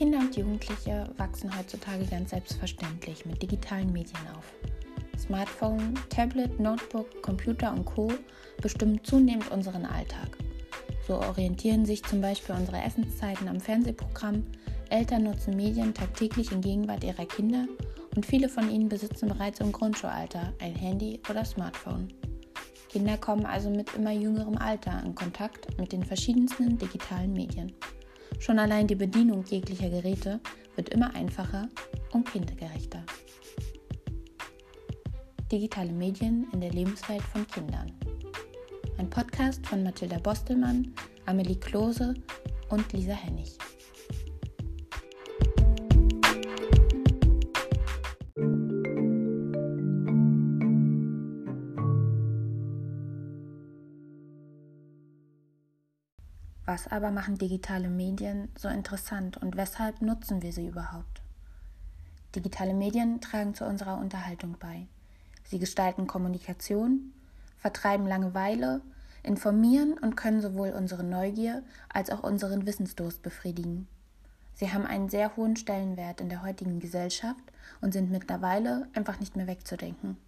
Kinder und Jugendliche wachsen heutzutage ganz selbstverständlich mit digitalen Medien auf. Smartphone, Tablet, Notebook, Computer und Co bestimmen zunehmend unseren Alltag. So orientieren sich zum Beispiel unsere Essenszeiten am Fernsehprogramm, Eltern nutzen Medien tagtäglich in Gegenwart ihrer Kinder und viele von ihnen besitzen bereits im Grundschulalter ein Handy oder Smartphone. Kinder kommen also mit immer jüngerem Alter in Kontakt mit den verschiedensten digitalen Medien. Schon allein die Bedienung jeglicher Geräte wird immer einfacher und kindergerechter. Digitale Medien in der Lebenswelt von Kindern. Ein Podcast von Mathilda Bostelmann, Amelie Klose und Lisa Hennig. Was aber machen digitale Medien so interessant und weshalb nutzen wir sie überhaupt? Digitale Medien tragen zu unserer Unterhaltung bei. Sie gestalten Kommunikation, vertreiben Langeweile, informieren und können sowohl unsere Neugier als auch unseren Wissensdurst befriedigen. Sie haben einen sehr hohen Stellenwert in der heutigen Gesellschaft und sind mittlerweile einfach nicht mehr wegzudenken.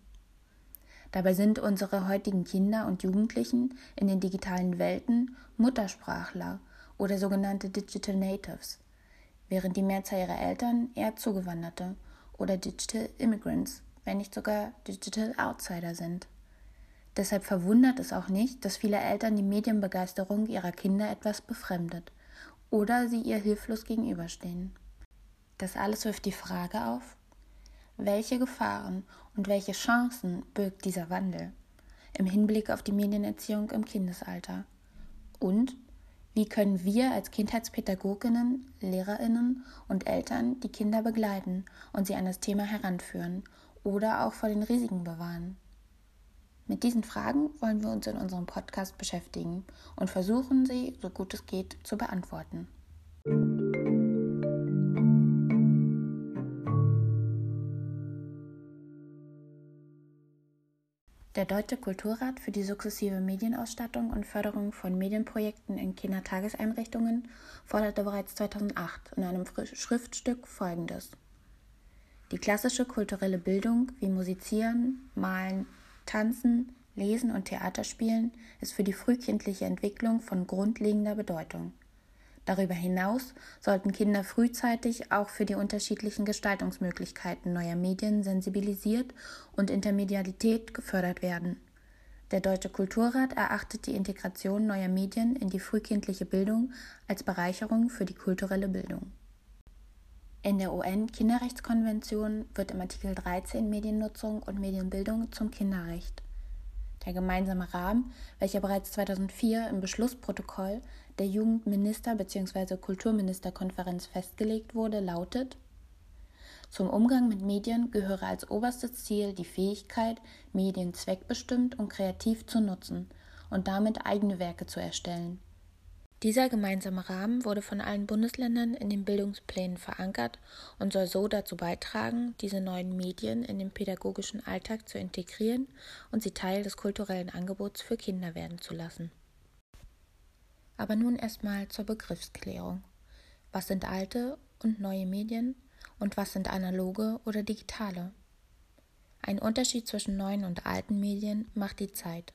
Dabei sind unsere heutigen Kinder und Jugendlichen in den digitalen Welten Muttersprachler oder sogenannte Digital Natives, während die Mehrzahl ihrer Eltern eher Zugewanderte oder Digital Immigrants, wenn nicht sogar Digital Outsider sind. Deshalb verwundert es auch nicht, dass viele Eltern die Medienbegeisterung ihrer Kinder etwas befremdet oder sie ihr hilflos gegenüberstehen. Das alles wirft die Frage auf, welche Gefahren und welche Chancen birgt dieser Wandel im Hinblick auf die Medienerziehung im Kindesalter? Und wie können wir als Kindheitspädagoginnen, Lehrerinnen und Eltern die Kinder begleiten und sie an das Thema heranführen oder auch vor den Risiken bewahren? Mit diesen Fragen wollen wir uns in unserem Podcast beschäftigen und versuchen sie, so gut es geht, zu beantworten. Der Deutsche Kulturrat für die sukzessive Medienausstattung und Förderung von Medienprojekten in Kindertageseinrichtungen forderte bereits 2008 in einem Schriftstück Folgendes. Die klassische kulturelle Bildung wie Musizieren, Malen, Tanzen, Lesen und Theaterspielen ist für die frühkindliche Entwicklung von grundlegender Bedeutung. Darüber hinaus sollten Kinder frühzeitig auch für die unterschiedlichen Gestaltungsmöglichkeiten neuer Medien sensibilisiert und Intermedialität gefördert werden. Der Deutsche Kulturrat erachtet die Integration neuer Medien in die frühkindliche Bildung als Bereicherung für die kulturelle Bildung. In der UN-Kinderrechtskonvention wird im Artikel 13 Mediennutzung und Medienbildung zum Kinderrecht. Der gemeinsame Rahmen, welcher bereits 2004 im Beschlussprotokoll der Jugendminister bzw. Kulturministerkonferenz festgelegt wurde, lautet Zum Umgang mit Medien gehöre als oberstes Ziel die Fähigkeit, Medien zweckbestimmt und kreativ zu nutzen und damit eigene Werke zu erstellen. Dieser gemeinsame Rahmen wurde von allen Bundesländern in den Bildungsplänen verankert und soll so dazu beitragen, diese neuen Medien in den pädagogischen Alltag zu integrieren und sie Teil des kulturellen Angebots für Kinder werden zu lassen. Aber nun erstmal zur Begriffsklärung. Was sind alte und neue Medien und was sind analoge oder digitale? Ein Unterschied zwischen neuen und alten Medien macht die Zeit.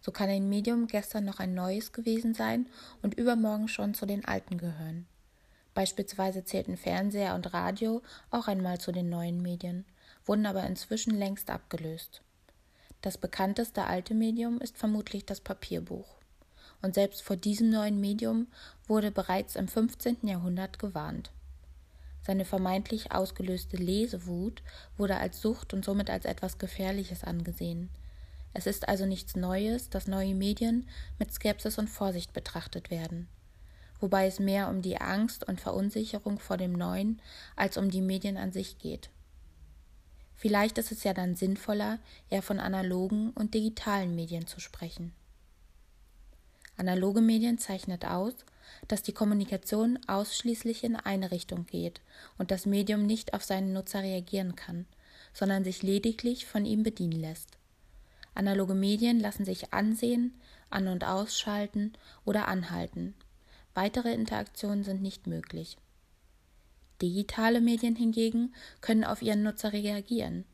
So kann ein Medium gestern noch ein neues gewesen sein und übermorgen schon zu den alten gehören. Beispielsweise zählten Fernseher und Radio auch einmal zu den neuen Medien, wurden aber inzwischen längst abgelöst. Das bekannteste alte Medium ist vermutlich das Papierbuch. Und selbst vor diesem neuen Medium wurde bereits im 15. Jahrhundert gewarnt. Seine vermeintlich ausgelöste Lesewut wurde als Sucht und somit als etwas Gefährliches angesehen. Es ist also nichts Neues, dass neue Medien mit Skepsis und Vorsicht betrachtet werden, wobei es mehr um die Angst und Verunsicherung vor dem Neuen als um die Medien an sich geht. Vielleicht ist es ja dann sinnvoller, eher von analogen und digitalen Medien zu sprechen. Analoge Medien zeichnet aus, dass die Kommunikation ausschließlich in eine Richtung geht und das Medium nicht auf seinen Nutzer reagieren kann, sondern sich lediglich von ihm bedienen lässt. Analoge Medien lassen sich ansehen, an- und ausschalten oder anhalten. Weitere Interaktionen sind nicht möglich. Digitale Medien hingegen können auf ihren Nutzer reagieren.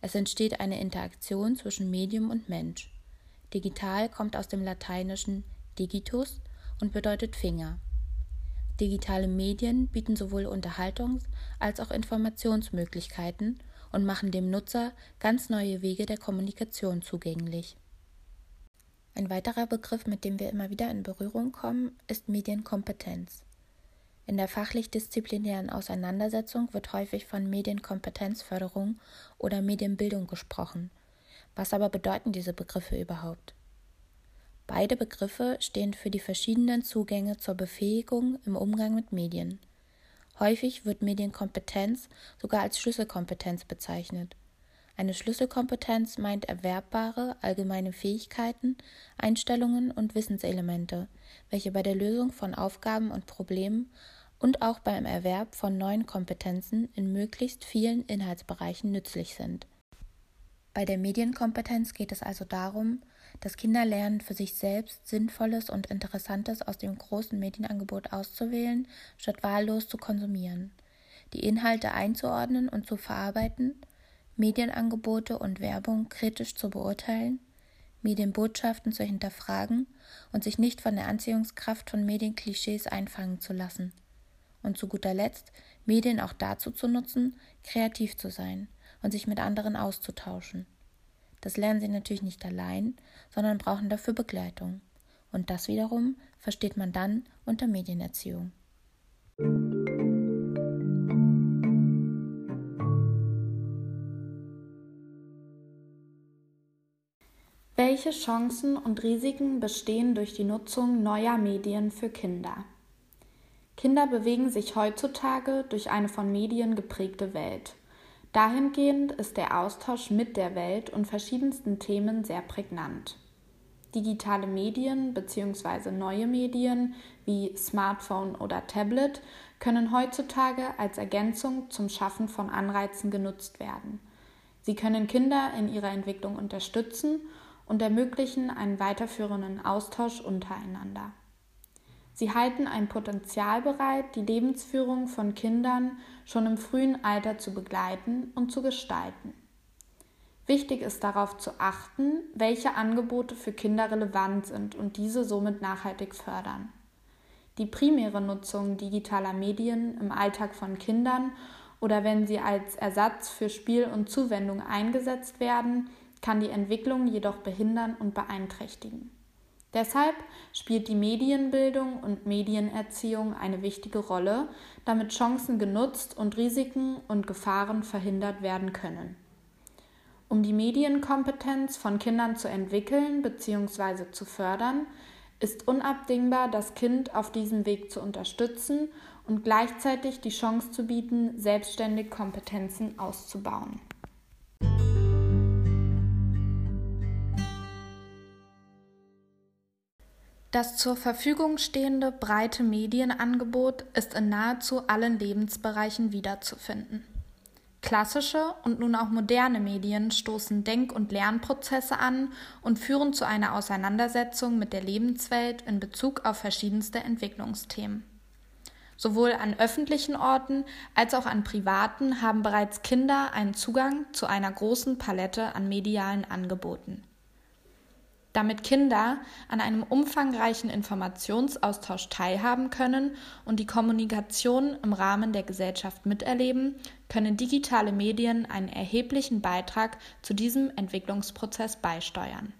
Es entsteht eine Interaktion zwischen Medium und Mensch. Digital kommt aus dem lateinischen digitus und bedeutet Finger. Digitale Medien bieten sowohl Unterhaltungs- als auch Informationsmöglichkeiten und machen dem Nutzer ganz neue Wege der Kommunikation zugänglich. Ein weiterer Begriff, mit dem wir immer wieder in Berührung kommen, ist Medienkompetenz. In der fachlich-disziplinären Auseinandersetzung wird häufig von Medienkompetenzförderung oder Medienbildung gesprochen. Was aber bedeuten diese Begriffe überhaupt? Beide Begriffe stehen für die verschiedenen Zugänge zur Befähigung im Umgang mit Medien. Häufig wird Medienkompetenz sogar als Schlüsselkompetenz bezeichnet. Eine Schlüsselkompetenz meint erwerbbare allgemeine Fähigkeiten, Einstellungen und Wissenselemente, welche bei der Lösung von Aufgaben und Problemen und auch beim Erwerb von neuen Kompetenzen in möglichst vielen Inhaltsbereichen nützlich sind. Bei der Medienkompetenz geht es also darum, dass Kinder lernen, für sich selbst Sinnvolles und Interessantes aus dem großen Medienangebot auszuwählen, statt wahllos zu konsumieren, die Inhalte einzuordnen und zu verarbeiten, Medienangebote und Werbung kritisch zu beurteilen, Medienbotschaften zu hinterfragen und sich nicht von der Anziehungskraft von Medienklischees einfangen zu lassen. Und zu guter Letzt Medien auch dazu zu nutzen, kreativ zu sein und sich mit anderen auszutauschen. Das lernen sie natürlich nicht allein, sondern brauchen dafür Begleitung. Und das wiederum versteht man dann unter Medienerziehung. Welche Chancen und Risiken bestehen durch die Nutzung neuer Medien für Kinder? Kinder bewegen sich heutzutage durch eine von Medien geprägte Welt. Dahingehend ist der Austausch mit der Welt und verschiedensten Themen sehr prägnant. Digitale Medien bzw. neue Medien wie Smartphone oder Tablet können heutzutage als Ergänzung zum Schaffen von Anreizen genutzt werden. Sie können Kinder in ihrer Entwicklung unterstützen und ermöglichen einen weiterführenden Austausch untereinander. Sie halten ein Potenzial bereit, die Lebensführung von Kindern schon im frühen Alter zu begleiten und zu gestalten. Wichtig ist darauf zu achten, welche Angebote für Kinder relevant sind und diese somit nachhaltig fördern. Die primäre Nutzung digitaler Medien im Alltag von Kindern oder wenn sie als Ersatz für Spiel und Zuwendung eingesetzt werden, kann die Entwicklung jedoch behindern und beeinträchtigen. Deshalb spielt die Medienbildung und Medienerziehung eine wichtige Rolle, damit Chancen genutzt und Risiken und Gefahren verhindert werden können. Um die Medienkompetenz von Kindern zu entwickeln bzw. zu fördern, ist unabdingbar, das Kind auf diesem Weg zu unterstützen und gleichzeitig die Chance zu bieten, selbstständig Kompetenzen auszubauen. Das zur Verfügung stehende breite Medienangebot ist in nahezu allen Lebensbereichen wiederzufinden. Klassische und nun auch moderne Medien stoßen Denk- und Lernprozesse an und führen zu einer Auseinandersetzung mit der Lebenswelt in Bezug auf verschiedenste Entwicklungsthemen. Sowohl an öffentlichen Orten als auch an privaten haben bereits Kinder einen Zugang zu einer großen Palette an medialen Angeboten. Damit Kinder an einem umfangreichen Informationsaustausch teilhaben können und die Kommunikation im Rahmen der Gesellschaft miterleben, können digitale Medien einen erheblichen Beitrag zu diesem Entwicklungsprozess beisteuern.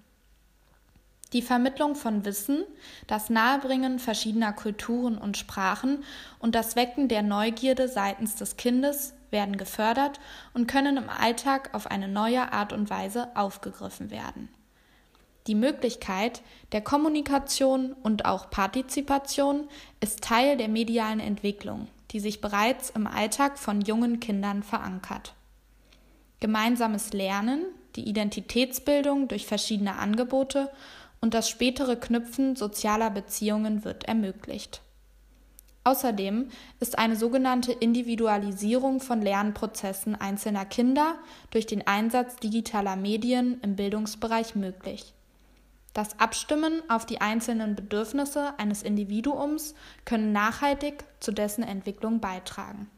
Die Vermittlung von Wissen, das Nahebringen verschiedener Kulturen und Sprachen und das Wecken der Neugierde seitens des Kindes werden gefördert und können im Alltag auf eine neue Art und Weise aufgegriffen werden. Die Möglichkeit der Kommunikation und auch Partizipation ist Teil der medialen Entwicklung, die sich bereits im Alltag von jungen Kindern verankert. Gemeinsames Lernen, die Identitätsbildung durch verschiedene Angebote und das spätere Knüpfen sozialer Beziehungen wird ermöglicht. Außerdem ist eine sogenannte Individualisierung von Lernprozessen einzelner Kinder durch den Einsatz digitaler Medien im Bildungsbereich möglich. Das Abstimmen auf die einzelnen Bedürfnisse eines Individuums können nachhaltig zu dessen Entwicklung beitragen.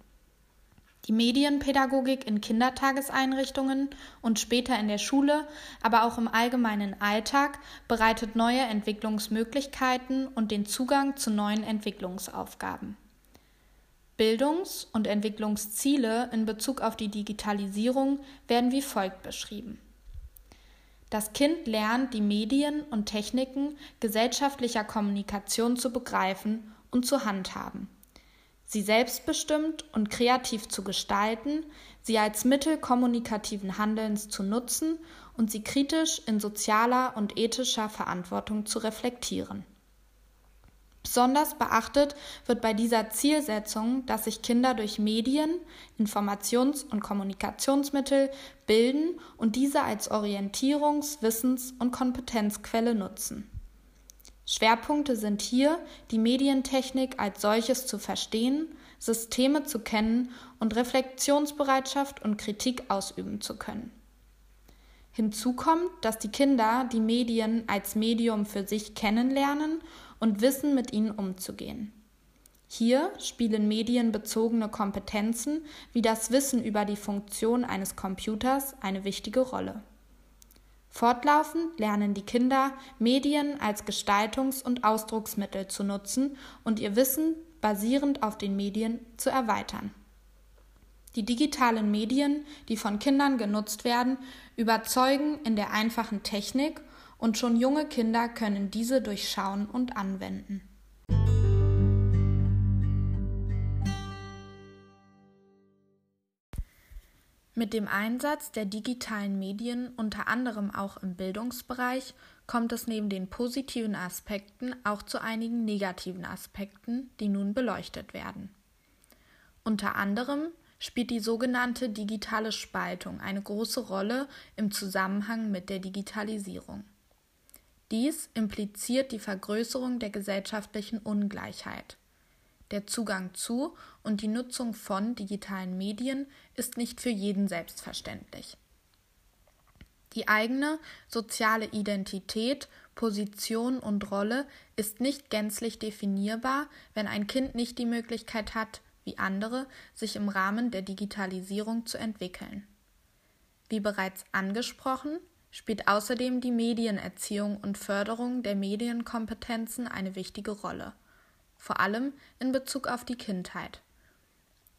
Die Medienpädagogik in Kindertageseinrichtungen und später in der Schule, aber auch im allgemeinen Alltag bereitet neue Entwicklungsmöglichkeiten und den Zugang zu neuen Entwicklungsaufgaben. Bildungs- und Entwicklungsziele in Bezug auf die Digitalisierung werden wie folgt beschrieben. Das Kind lernt, die Medien und Techniken gesellschaftlicher Kommunikation zu begreifen und zu handhaben sie selbstbestimmt und kreativ zu gestalten, sie als Mittel kommunikativen Handelns zu nutzen und sie kritisch in sozialer und ethischer Verantwortung zu reflektieren. Besonders beachtet wird bei dieser Zielsetzung, dass sich Kinder durch Medien, Informations- und Kommunikationsmittel bilden und diese als Orientierungs-, Wissens- und Kompetenzquelle nutzen. Schwerpunkte sind hier, die Medientechnik als solches zu verstehen, Systeme zu kennen und Reflexionsbereitschaft und Kritik ausüben zu können. Hinzu kommt, dass die Kinder die Medien als Medium für sich kennenlernen und wissen, mit ihnen umzugehen. Hier spielen medienbezogene Kompetenzen wie das Wissen über die Funktion eines Computers eine wichtige Rolle. Fortlaufend lernen die Kinder, Medien als Gestaltungs- und Ausdrucksmittel zu nutzen und ihr Wissen basierend auf den Medien zu erweitern. Die digitalen Medien, die von Kindern genutzt werden, überzeugen in der einfachen Technik und schon junge Kinder können diese durchschauen und anwenden. Mit dem Einsatz der digitalen Medien unter anderem auch im Bildungsbereich kommt es neben den positiven Aspekten auch zu einigen negativen Aspekten, die nun beleuchtet werden. Unter anderem spielt die sogenannte digitale Spaltung eine große Rolle im Zusammenhang mit der Digitalisierung. Dies impliziert die Vergrößerung der gesellschaftlichen Ungleichheit. Der Zugang zu und die Nutzung von digitalen Medien ist nicht für jeden selbstverständlich. Die eigene soziale Identität, Position und Rolle ist nicht gänzlich definierbar, wenn ein Kind nicht die Möglichkeit hat, wie andere, sich im Rahmen der Digitalisierung zu entwickeln. Wie bereits angesprochen, spielt außerdem die Medienerziehung und Förderung der Medienkompetenzen eine wichtige Rolle vor allem in Bezug auf die Kindheit.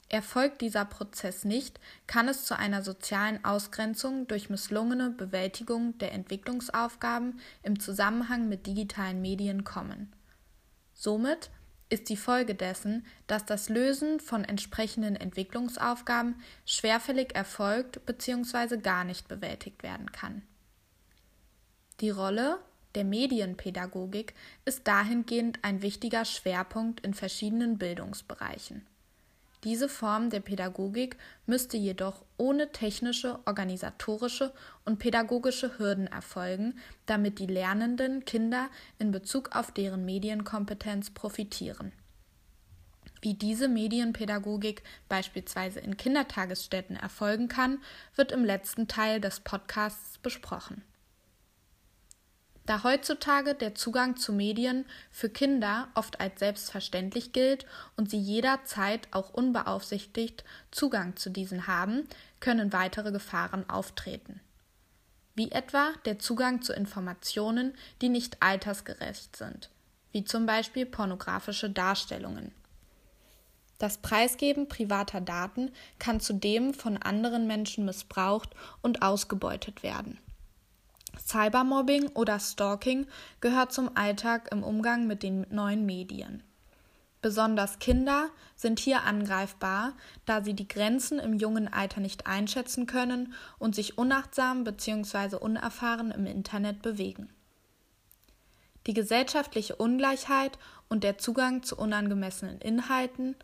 Erfolgt dieser Prozess nicht, kann es zu einer sozialen Ausgrenzung durch misslungene Bewältigung der Entwicklungsaufgaben im Zusammenhang mit digitalen Medien kommen. Somit ist die Folge dessen, dass das Lösen von entsprechenden Entwicklungsaufgaben schwerfällig erfolgt bzw. gar nicht bewältigt werden kann. Die Rolle der Medienpädagogik ist dahingehend ein wichtiger Schwerpunkt in verschiedenen Bildungsbereichen. Diese Form der Pädagogik müsste jedoch ohne technische, organisatorische und pädagogische Hürden erfolgen, damit die lernenden Kinder in Bezug auf deren Medienkompetenz profitieren. Wie diese Medienpädagogik beispielsweise in Kindertagesstätten erfolgen kann, wird im letzten Teil des Podcasts besprochen. Da heutzutage der Zugang zu Medien für Kinder oft als selbstverständlich gilt und sie jederzeit auch unbeaufsichtigt Zugang zu diesen haben, können weitere Gefahren auftreten. Wie etwa der Zugang zu Informationen, die nicht altersgerecht sind, wie zum Beispiel pornografische Darstellungen. Das Preisgeben privater Daten kann zudem von anderen Menschen missbraucht und ausgebeutet werden. Cybermobbing oder Stalking gehört zum Alltag im Umgang mit den neuen Medien. Besonders Kinder sind hier angreifbar, da sie die Grenzen im jungen Alter nicht einschätzen können und sich unachtsam bzw. unerfahren im Internet bewegen. Die gesellschaftliche Ungleichheit und der Zugang zu unangemessenen Inhalten,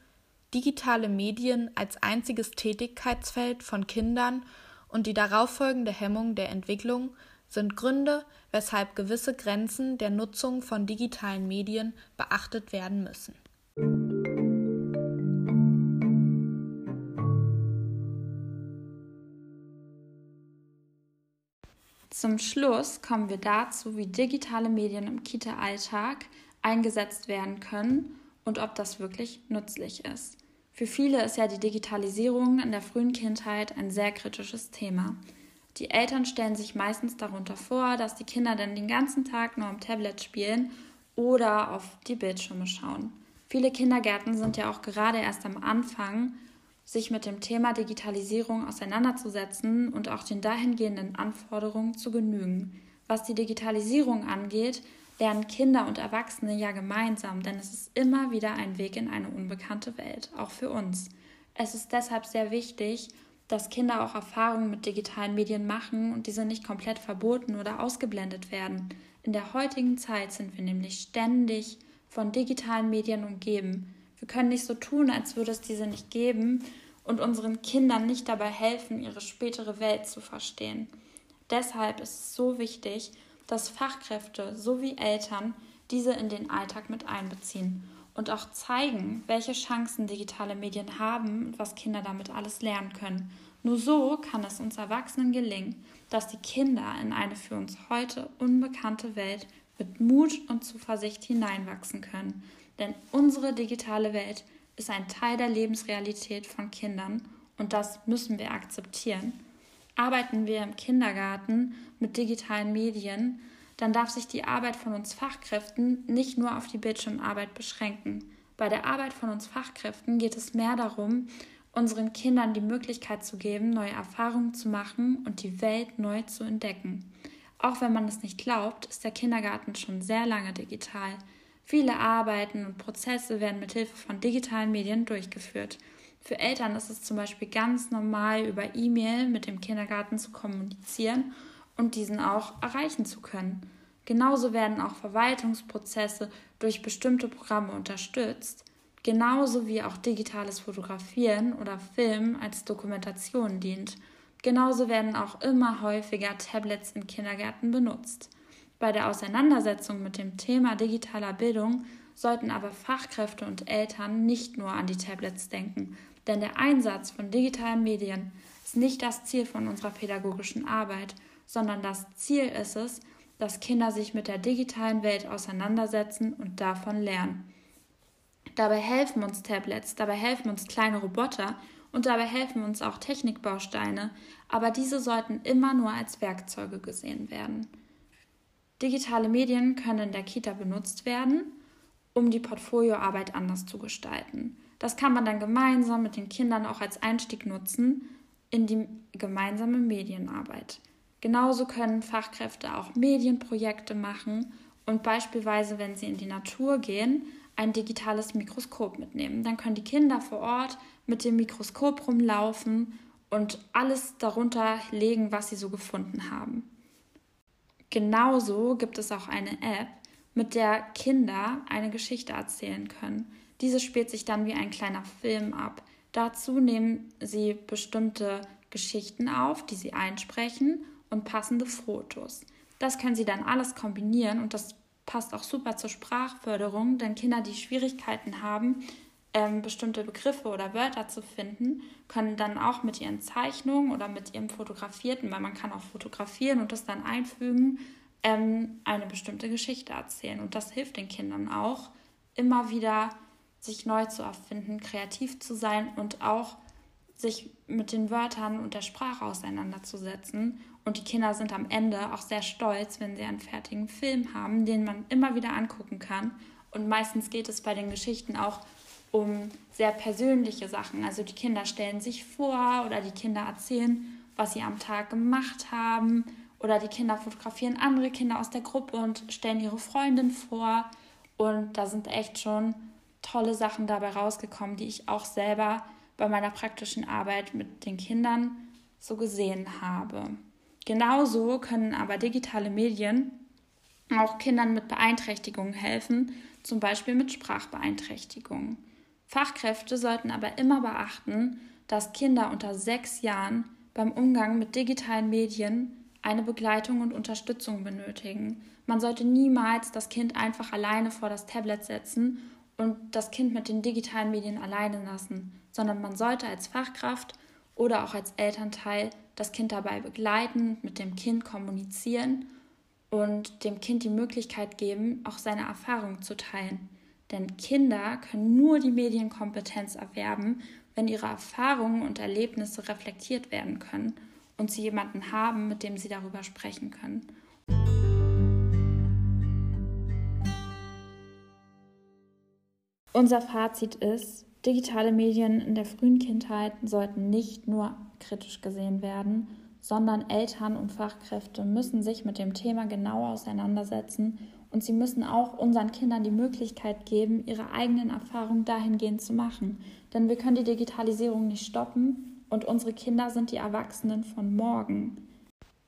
digitale Medien als einziges Tätigkeitsfeld von Kindern und die darauffolgende Hemmung der Entwicklung sind Gründe, weshalb gewisse Grenzen der Nutzung von digitalen Medien beachtet werden müssen. Zum Schluss kommen wir dazu, wie digitale Medien im Kita-Alltag eingesetzt werden können und ob das wirklich nützlich ist. Für viele ist ja die Digitalisierung in der frühen Kindheit ein sehr kritisches Thema. Die Eltern stellen sich meistens darunter vor, dass die Kinder dann den ganzen Tag nur am Tablet spielen oder auf die Bildschirme schauen. Viele Kindergärten sind ja auch gerade erst am Anfang, sich mit dem Thema Digitalisierung auseinanderzusetzen und auch den dahingehenden Anforderungen zu genügen. Was die Digitalisierung angeht, lernen Kinder und Erwachsene ja gemeinsam, denn es ist immer wieder ein Weg in eine unbekannte Welt, auch für uns. Es ist deshalb sehr wichtig, dass Kinder auch Erfahrungen mit digitalen Medien machen und diese nicht komplett verboten oder ausgeblendet werden. In der heutigen Zeit sind wir nämlich ständig von digitalen Medien umgeben. Wir können nicht so tun, als würde es diese nicht geben und unseren Kindern nicht dabei helfen, ihre spätere Welt zu verstehen. Deshalb ist es so wichtig, dass Fachkräfte sowie Eltern diese in den Alltag mit einbeziehen und auch zeigen, welche Chancen digitale Medien haben und was Kinder damit alles lernen können. Nur so kann es uns Erwachsenen gelingen, dass die Kinder in eine für uns heute unbekannte Welt mit Mut und Zuversicht hineinwachsen können. Denn unsere digitale Welt ist ein Teil der Lebensrealität von Kindern und das müssen wir akzeptieren. Arbeiten wir im Kindergarten mit digitalen Medien, dann darf sich die Arbeit von uns Fachkräften nicht nur auf die Bildschirmarbeit beschränken. Bei der Arbeit von uns Fachkräften geht es mehr darum, unseren Kindern die Möglichkeit zu geben, neue Erfahrungen zu machen und die Welt neu zu entdecken. Auch wenn man es nicht glaubt, ist der Kindergarten schon sehr lange digital. Viele Arbeiten und Prozesse werden mit Hilfe von digitalen Medien durchgeführt. Für Eltern ist es zum Beispiel ganz normal, über E-Mail mit dem Kindergarten zu kommunizieren und diesen auch erreichen zu können. Genauso werden auch Verwaltungsprozesse durch bestimmte Programme unterstützt, genauso wie auch digitales Fotografieren oder Filmen als Dokumentation dient. Genauso werden auch immer häufiger Tablets in Kindergärten benutzt. Bei der Auseinandersetzung mit dem Thema digitaler Bildung sollten aber Fachkräfte und Eltern nicht nur an die Tablets denken, denn der Einsatz von digitalen Medien ist nicht das Ziel von unserer pädagogischen Arbeit, sondern das Ziel ist es, dass Kinder sich mit der digitalen Welt auseinandersetzen und davon lernen. Dabei helfen uns Tablets, dabei helfen uns kleine Roboter und dabei helfen uns auch Technikbausteine, aber diese sollten immer nur als Werkzeuge gesehen werden. Digitale Medien können in der Kita benutzt werden, um die Portfolioarbeit anders zu gestalten. Das kann man dann gemeinsam mit den Kindern auch als Einstieg nutzen in die gemeinsame Medienarbeit. Genauso können Fachkräfte auch Medienprojekte machen und beispielsweise, wenn sie in die Natur gehen, ein digitales Mikroskop mitnehmen. Dann können die Kinder vor Ort mit dem Mikroskop rumlaufen und alles darunter legen, was sie so gefunden haben. Genauso gibt es auch eine App, mit der Kinder eine Geschichte erzählen können. Diese spielt sich dann wie ein kleiner Film ab. Dazu nehmen sie bestimmte Geschichten auf, die sie einsprechen und passende Fotos. Das können sie dann alles kombinieren und das passt auch super zur Sprachförderung, denn Kinder, die Schwierigkeiten haben, ähm, bestimmte Begriffe oder Wörter zu finden, können dann auch mit ihren Zeichnungen oder mit ihrem Fotografierten, weil man kann auch fotografieren und das dann einfügen, ähm, eine bestimmte Geschichte erzählen. Und das hilft den Kindern auch, immer wieder sich neu zu erfinden, kreativ zu sein und auch sich mit den Wörtern und der Sprache auseinanderzusetzen. Und die Kinder sind am Ende auch sehr stolz, wenn sie einen fertigen Film haben, den man immer wieder angucken kann. Und meistens geht es bei den Geschichten auch um sehr persönliche Sachen. Also die Kinder stellen sich vor oder die Kinder erzählen, was sie am Tag gemacht haben. Oder die Kinder fotografieren andere Kinder aus der Gruppe und stellen ihre Freundin vor. Und da sind echt schon tolle Sachen dabei rausgekommen, die ich auch selber bei meiner praktischen Arbeit mit den Kindern so gesehen habe. Genauso können aber digitale Medien auch Kindern mit Beeinträchtigungen helfen, zum Beispiel mit Sprachbeeinträchtigungen. Fachkräfte sollten aber immer beachten, dass Kinder unter sechs Jahren beim Umgang mit digitalen Medien eine Begleitung und Unterstützung benötigen. Man sollte niemals das Kind einfach alleine vor das Tablet setzen und das Kind mit den digitalen Medien alleine lassen, sondern man sollte als Fachkraft oder auch als Elternteil das Kind dabei begleiten, mit dem Kind kommunizieren und dem Kind die Möglichkeit geben, auch seine Erfahrungen zu teilen. Denn Kinder können nur die Medienkompetenz erwerben, wenn ihre Erfahrungen und Erlebnisse reflektiert werden können und sie jemanden haben, mit dem sie darüber sprechen können. Unser Fazit ist, digitale Medien in der frühen Kindheit sollten nicht nur kritisch gesehen werden, sondern Eltern und Fachkräfte müssen sich mit dem Thema genau auseinandersetzen und sie müssen auch unseren Kindern die Möglichkeit geben, ihre eigenen Erfahrungen dahingehend zu machen. Denn wir können die Digitalisierung nicht stoppen und unsere Kinder sind die Erwachsenen von morgen.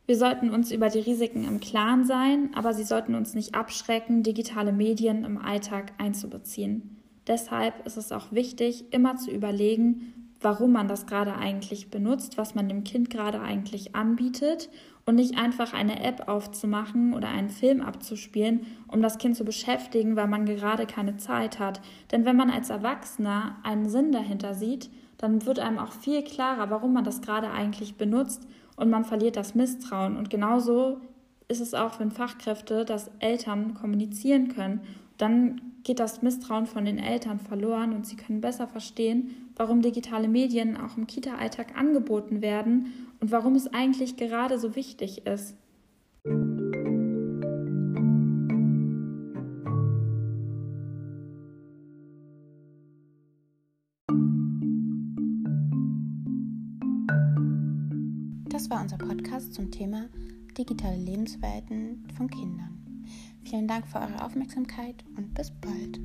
Wir sollten uns über die Risiken im Klaren sein, aber sie sollten uns nicht abschrecken, digitale Medien im Alltag einzubeziehen. Deshalb ist es auch wichtig, immer zu überlegen, warum man das gerade eigentlich benutzt, was man dem Kind gerade eigentlich anbietet und nicht einfach eine App aufzumachen oder einen Film abzuspielen, um das Kind zu beschäftigen, weil man gerade keine Zeit hat. Denn wenn man als Erwachsener einen Sinn dahinter sieht, dann wird einem auch viel klarer, warum man das gerade eigentlich benutzt und man verliert das Misstrauen. Und genauso ist es auch, wenn Fachkräfte das Eltern kommunizieren können. Dann geht das Misstrauen von den Eltern verloren und sie können besser verstehen, warum digitale Medien auch im Kita-Alltag angeboten werden und warum es eigentlich gerade so wichtig ist. Das war unser Podcast zum Thema digitale Lebenswelten von Kindern. Vielen Dank für eure Aufmerksamkeit und bis bald.